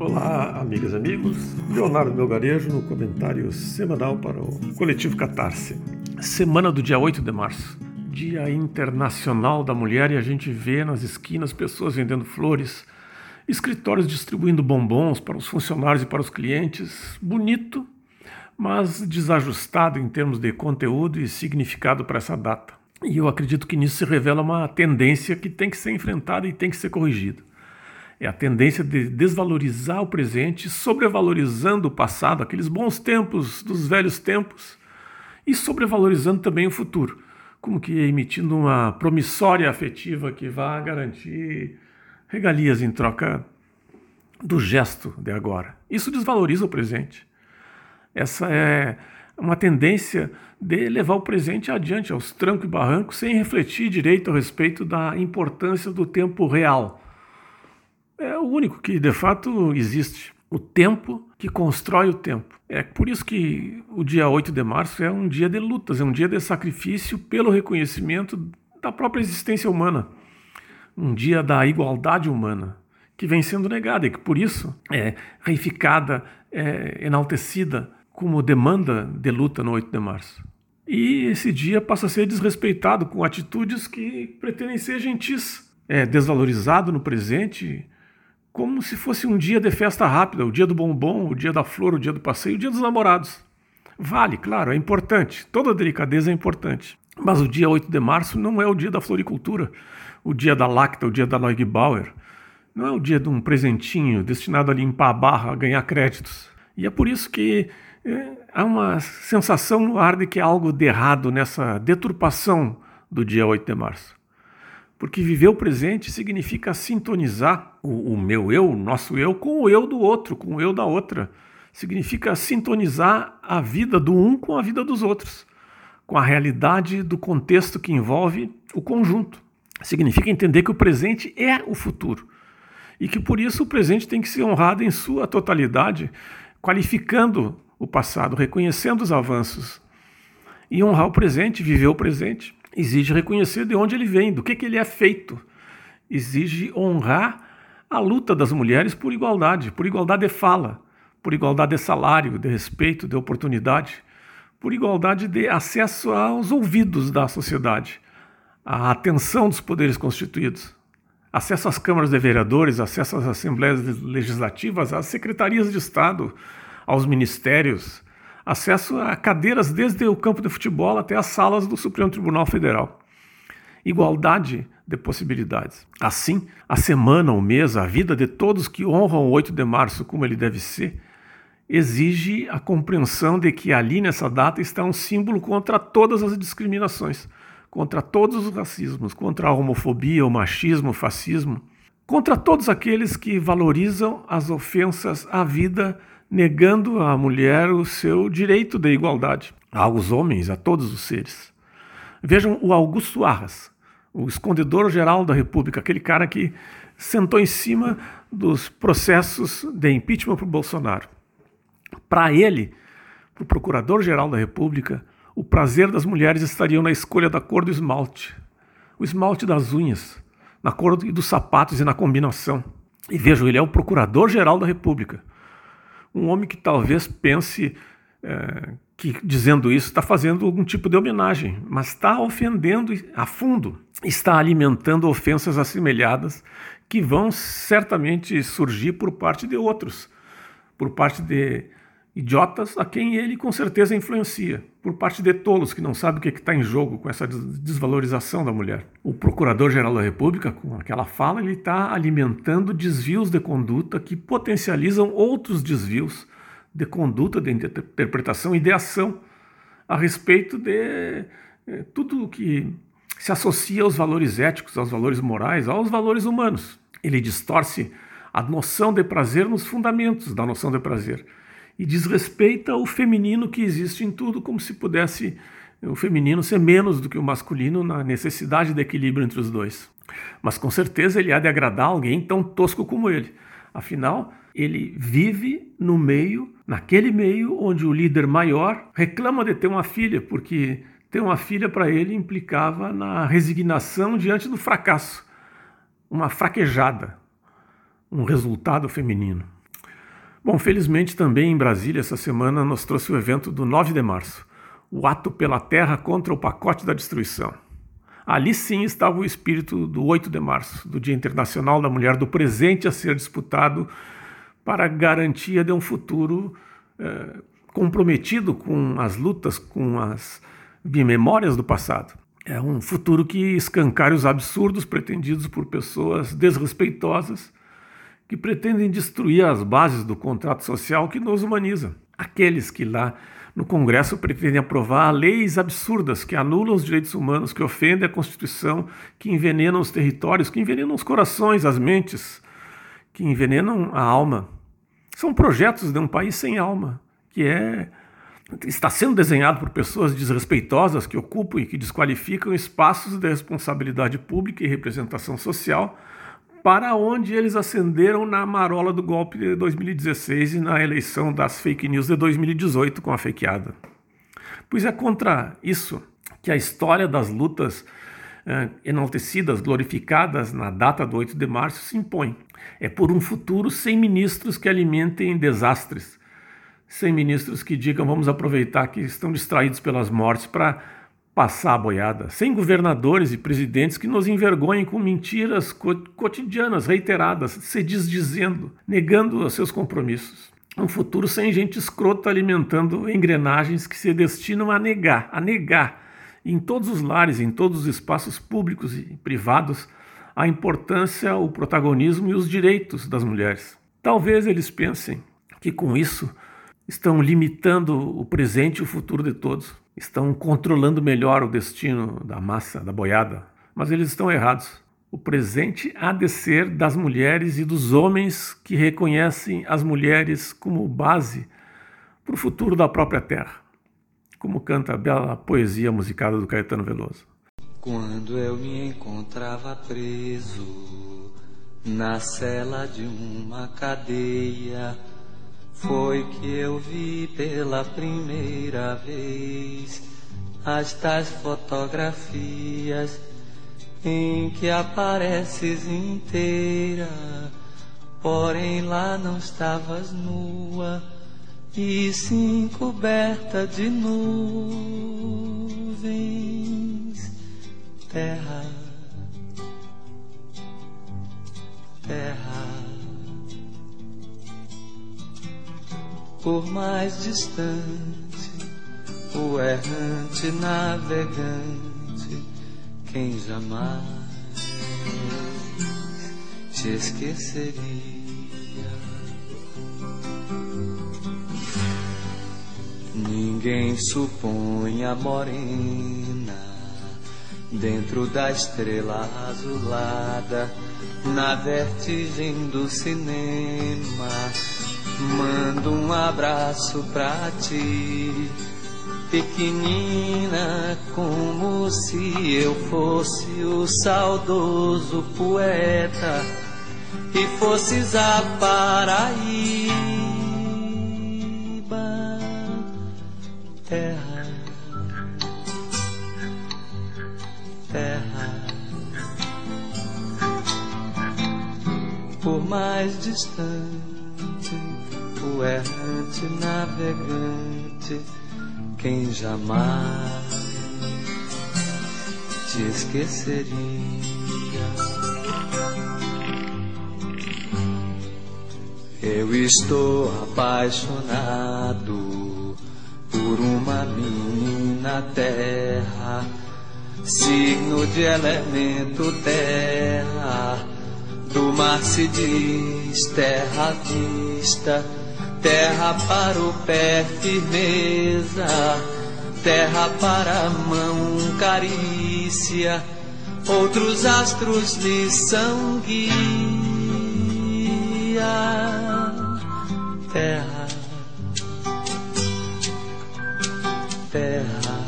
Olá, amigas e amigos. Leonardo Melgarejo no comentário semanal para o Coletivo Catarse. Semana do dia 8 de março, Dia Internacional da Mulher, e a gente vê nas esquinas pessoas vendendo flores, escritórios distribuindo bombons para os funcionários e para os clientes. Bonito, mas desajustado em termos de conteúdo e significado para essa data. E eu acredito que nisso se revela uma tendência que tem que ser enfrentada e tem que ser corrigida. É a tendência de desvalorizar o presente, sobrevalorizando o passado, aqueles bons tempos dos velhos tempos, e sobrevalorizando também o futuro, como que emitindo uma promissória afetiva que vá garantir regalias em troca do gesto de agora. Isso desvaloriza o presente. Essa é uma tendência de levar o presente adiante, aos trancos e barrancos, sem refletir direito a respeito da importância do tempo real é o único que de fato existe. O tempo que constrói o tempo. É por isso que o dia 8 de março é um dia de lutas, é um dia de sacrifício pelo reconhecimento da própria existência humana. Um dia da igualdade humana, que vem sendo negada e que por isso é reificada, é enaltecida como demanda de luta no 8 de março. E esse dia passa a ser desrespeitado com atitudes que pretendem ser gentis, é desvalorizado no presente como se fosse um dia de festa rápida, o dia do bombom, o dia da flor, o dia do passeio, o dia dos namorados. Vale, claro, é importante, toda delicadeza é importante. Mas o dia 8 de março não é o dia da floricultura, o dia da lacta, o dia da Neugebauer. Não é o dia de um presentinho destinado a limpar a barra, a ganhar créditos. E é por isso que é, há uma sensação no ar de que há algo de errado nessa deturpação do dia 8 de março. Porque viver o presente significa sintonizar o, o, meu eu, o nosso eu, com o eu do outro, com o eu da outra. Significa sintonizar a vida do um com a vida dos outros, com a realidade do contexto que envolve o conjunto. Significa entender que o presente é o futuro e que por isso o presente tem que ser honrado em sua totalidade, qualificando o passado, reconhecendo os avanços. E honrar o presente, viver o presente, exige reconhecer de onde ele vem, do que, que ele é feito. Exige honrar a luta das mulheres por igualdade, por igualdade de fala, por igualdade de salário, de respeito, de oportunidade, por igualdade de acesso aos ouvidos da sociedade, à atenção dos poderes constituídos, acesso às câmaras de vereadores, acesso às assembleias legislativas, às secretarias de Estado, aos ministérios, acesso a cadeiras desde o campo de futebol até as salas do Supremo Tribunal Federal. Igualdade de possibilidades. Assim, a semana, o mês, a vida de todos que honram o 8 de março como ele deve ser, exige a compreensão de que ali nessa data está um símbolo contra todas as discriminações, contra todos os racismos, contra a homofobia, o machismo, o fascismo, contra todos aqueles que valorizam as ofensas à vida negando à mulher o seu direito de igualdade, aos homens, a todos os seres. Vejam o Augusto Arras, o escondedor-geral da República, aquele cara que sentou em cima dos processos de impeachment para o Bolsonaro. Para ele, para o procurador-geral da República, o prazer das mulheres estaria na escolha da cor do esmalte, o esmalte das unhas, na cor dos sapatos e na combinação. E vejam, ele é o procurador-geral da República um homem que talvez pense é, que dizendo isso está fazendo algum tipo de homenagem, mas está ofendendo a fundo, está alimentando ofensas assemelhadas que vão certamente surgir por parte de outros, por parte de idiotas a quem ele com certeza influencia, por parte de tolos que não sabem o que está em jogo com essa desvalorização da mulher. O Procurador-Geral da República, com aquela fala, ele está alimentando desvios de conduta que potencializam outros desvios de conduta, de interpretação e de ação a respeito de é, tudo que se associa aos valores éticos, aos valores morais, aos valores humanos. Ele distorce a noção de prazer nos fundamentos da noção de prazer e desrespeita o feminino que existe em tudo, como se pudesse o feminino ser menos do que o masculino na necessidade de equilíbrio entre os dois. Mas com certeza ele há de agradar alguém tão tosco como ele. Afinal, ele vive no meio, naquele meio onde o líder maior reclama de ter uma filha, porque ter uma filha para ele implicava na resignação diante do fracasso, uma fraquejada, um resultado feminino. Bom, felizmente também em Brasília essa semana nos trouxe o evento do 9 de março, o ato pela terra contra o pacote da destruição. Ali sim estava o espírito do 8 de março, do Dia Internacional da Mulher, do presente a ser disputado para garantia de um futuro eh, comprometido com as lutas, com as memórias do passado. É um futuro que escancare os absurdos pretendidos por pessoas desrespeitosas que pretendem destruir as bases do contrato social que nos humaniza. Aqueles que lá no Congresso pretendem aprovar leis absurdas que anulam os direitos humanos, que ofendem a Constituição, que envenenam os territórios, que envenenam os corações, as mentes, que envenenam a alma. São projetos de um país sem alma, que é está sendo desenhado por pessoas desrespeitosas que ocupam e que desqualificam espaços de responsabilidade pública e representação social para onde eles ascenderam na marola do golpe de 2016 e na eleição das fake news de 2018 com a fakeada. Pois é contra isso que a história das lutas eh, enaltecidas, glorificadas na data do 8 de março se impõe. É por um futuro sem ministros que alimentem desastres, sem ministros que digam vamos aproveitar que estão distraídos pelas mortes para passar a boiada, sem governadores e presidentes que nos envergonhem com mentiras cotidianas, reiteradas, se desdizendo, negando os seus compromissos. Um futuro sem gente escrota alimentando engrenagens que se destinam a negar, a negar, em todos os lares, em todos os espaços públicos e privados, a importância, o protagonismo e os direitos das mulheres. Talvez eles pensem que com isso estão limitando o presente e o futuro de todos estão controlando melhor o destino da massa, da boiada, mas eles estão errados. O presente há de ser das mulheres e dos homens que reconhecem as mulheres como base para o futuro da própria terra, como canta a bela poesia musicada do Caetano Veloso. Quando eu me encontrava preso na cela de uma cadeia, foi que eu vi pela primeira vez as tais fotografias em que apareces inteira, porém lá não estavas nua e sim coberta de nuvens, terra, terra. Por mais distante, o errante navegante, quem jamais te esqueceria. Ninguém supõe a morena dentro da estrela azulada, na vertigem do cinema Mando um abraço pra ti, pequenina, como se eu fosse o saudoso poeta e fosses a Paraíba, terra, terra. Por mais distante errante navegante, quem jamais te esqueceria. Eu estou apaixonado por uma menina terra, signo de elemento terra. Do mar se diz terra vista Terra para o pé, firmeza. Terra para a mão, carícia. Outros astros lhe são guia. Terra, terra.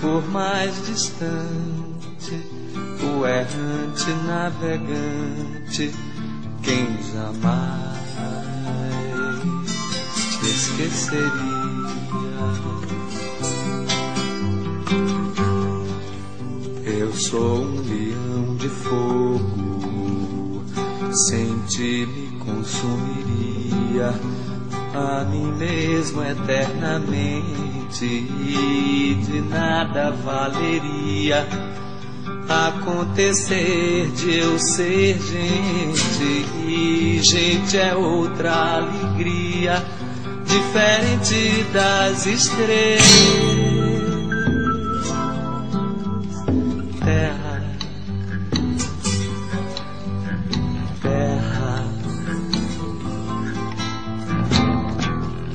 Por mais distante, o errante navegante quem jamais te esqueceria. Eu sou um leão de fogo sem ti me consumiria a mim mesmo eternamente e de nada valeria acontecer de eu ser gente e gente é outra alegria diferente das estrelas. Terra. Terra.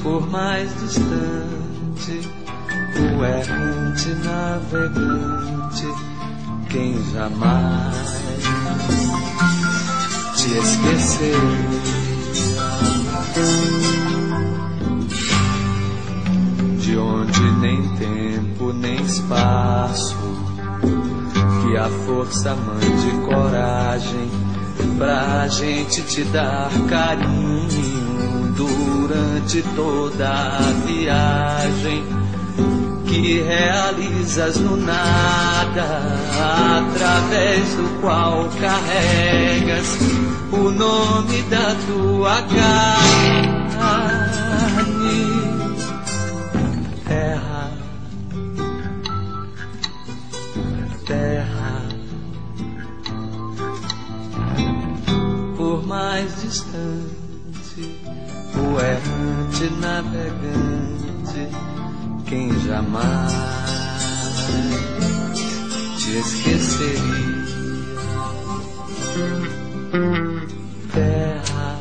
Por mais distante o errante navegante quem jamais te esqueceu. De onde nem tempo nem espaço, que a força mande coragem pra gente te dar carinho durante toda a viagem que realizas no nada, através do qual carregas o nome da tua carne. Terra, terra, por mais distante, o errante navegante quem jamais te esqueceria. Terra,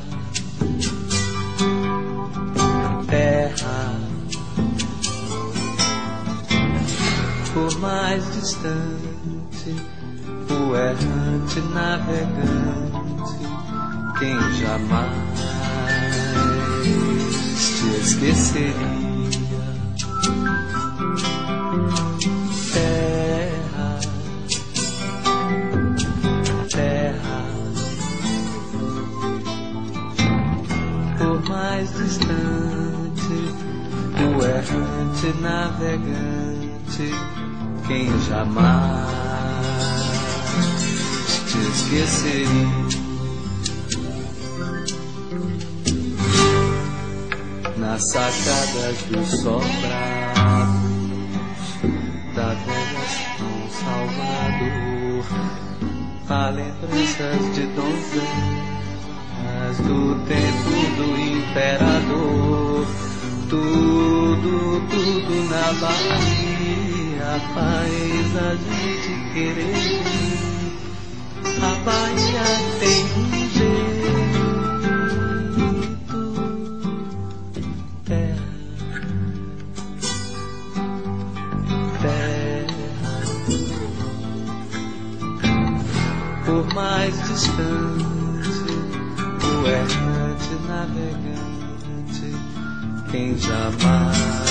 terra, por mais distante, o errante navegante, quem jamais te esqueceria. Errante navegante, quem jamais te esqueceria. Nas sacadas do sobrados da velha São Salvador, há lembranças de donzelas do tempo do imperador tudo, tudo na Bahia faz a gente querer. A Bahia tem um jeito. Terra, terra, por mais distante, o errante navegante quem jamais